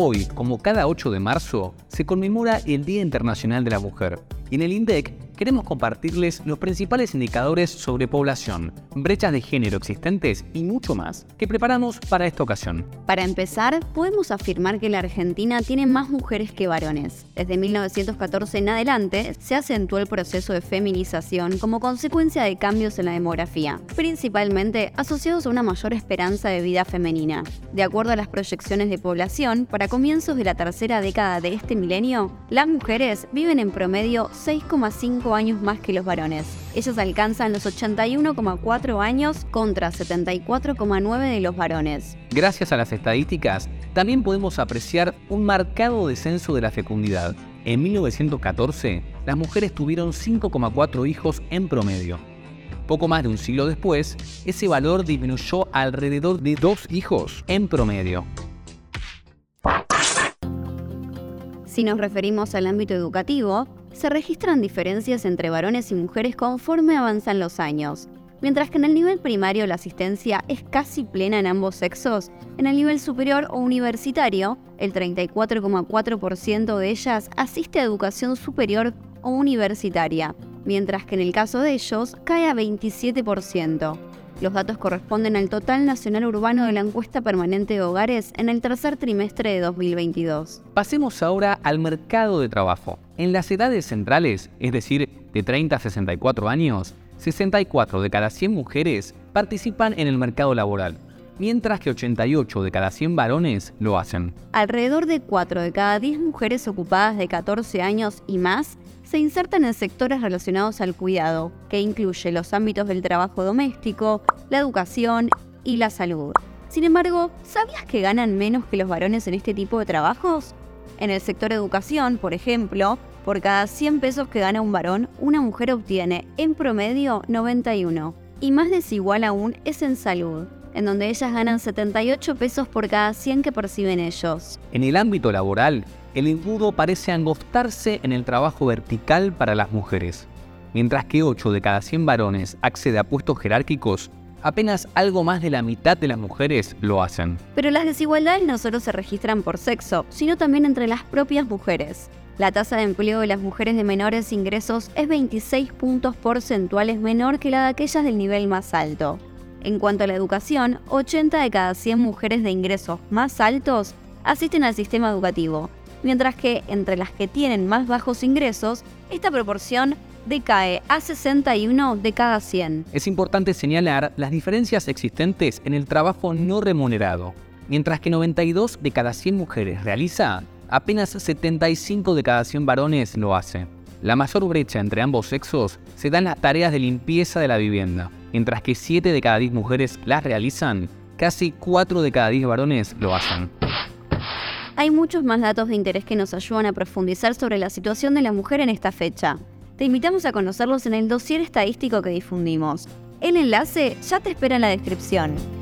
Hoy, como cada 8 de marzo, se conmemora el Día Internacional de la Mujer. Y en el INDEC queremos compartirles los principales indicadores sobre población, brechas de género existentes y mucho más que preparamos para esta ocasión. Para empezar, podemos afirmar que la Argentina tiene más mujeres que varones. Desde 1914 en adelante se acentuó el proceso de feminización como consecuencia de cambios en la demografía, principalmente asociados a una mayor esperanza de vida femenina. De acuerdo a las proyecciones de población, para comienzos de la tercera década de este milenio, las mujeres viven en promedio 6,5 años más que los varones. Ellos alcanzan los 81,4 años contra 74,9 de los varones. Gracias a las estadísticas, también podemos apreciar un marcado descenso de la fecundidad. En 1914, las mujeres tuvieron 5,4 hijos en promedio. Poco más de un siglo después, ese valor disminuyó alrededor de dos hijos en promedio. Si nos referimos al ámbito educativo, se registran diferencias entre varones y mujeres conforme avanzan los años. Mientras que en el nivel primario la asistencia es casi plena en ambos sexos, en el nivel superior o universitario, el 34,4% de ellas asiste a educación superior o universitaria, mientras que en el caso de ellos cae a 27%. Los datos corresponden al total nacional urbano de la encuesta permanente de hogares en el tercer trimestre de 2022. Pasemos ahora al mercado de trabajo. En las edades centrales, es decir, de 30 a 64 años, 64 de cada 100 mujeres participan en el mercado laboral, mientras que 88 de cada 100 varones lo hacen. Alrededor de 4 de cada 10 mujeres ocupadas de 14 años y más se insertan en sectores relacionados al cuidado, que incluye los ámbitos del trabajo doméstico, la educación y la salud. Sin embargo, ¿sabías que ganan menos que los varones en este tipo de trabajos? En el sector educación, por ejemplo, por cada 100 pesos que gana un varón, una mujer obtiene en promedio 91. Y más desigual aún es en salud, en donde ellas ganan 78 pesos por cada 100 que perciben ellos. En el ámbito laboral, el embudo parece angostarse en el trabajo vertical para las mujeres. Mientras que 8 de cada 100 varones accede a puestos jerárquicos, apenas algo más de la mitad de las mujeres lo hacen. Pero las desigualdades no solo se registran por sexo, sino también entre las propias mujeres. La tasa de empleo de las mujeres de menores ingresos es 26 puntos porcentuales menor que la de aquellas del nivel más alto. En cuanto a la educación, 80 de cada 100 mujeres de ingresos más altos asisten al sistema educativo, mientras que entre las que tienen más bajos ingresos, esta proporción decae a 61 de cada 100. Es importante señalar las diferencias existentes en el trabajo no remunerado. Mientras que 92 de cada 100 mujeres realiza, apenas 75 de cada 100 varones lo hace. La mayor brecha entre ambos sexos se da en las tareas de limpieza de la vivienda. Mientras que 7 de cada 10 mujeres las realizan, casi 4 de cada 10 varones lo hacen. Hay muchos más datos de interés que nos ayudan a profundizar sobre la situación de la mujer en esta fecha. Te invitamos a conocerlos en el dossier estadístico que difundimos. El enlace ya te espera en la descripción.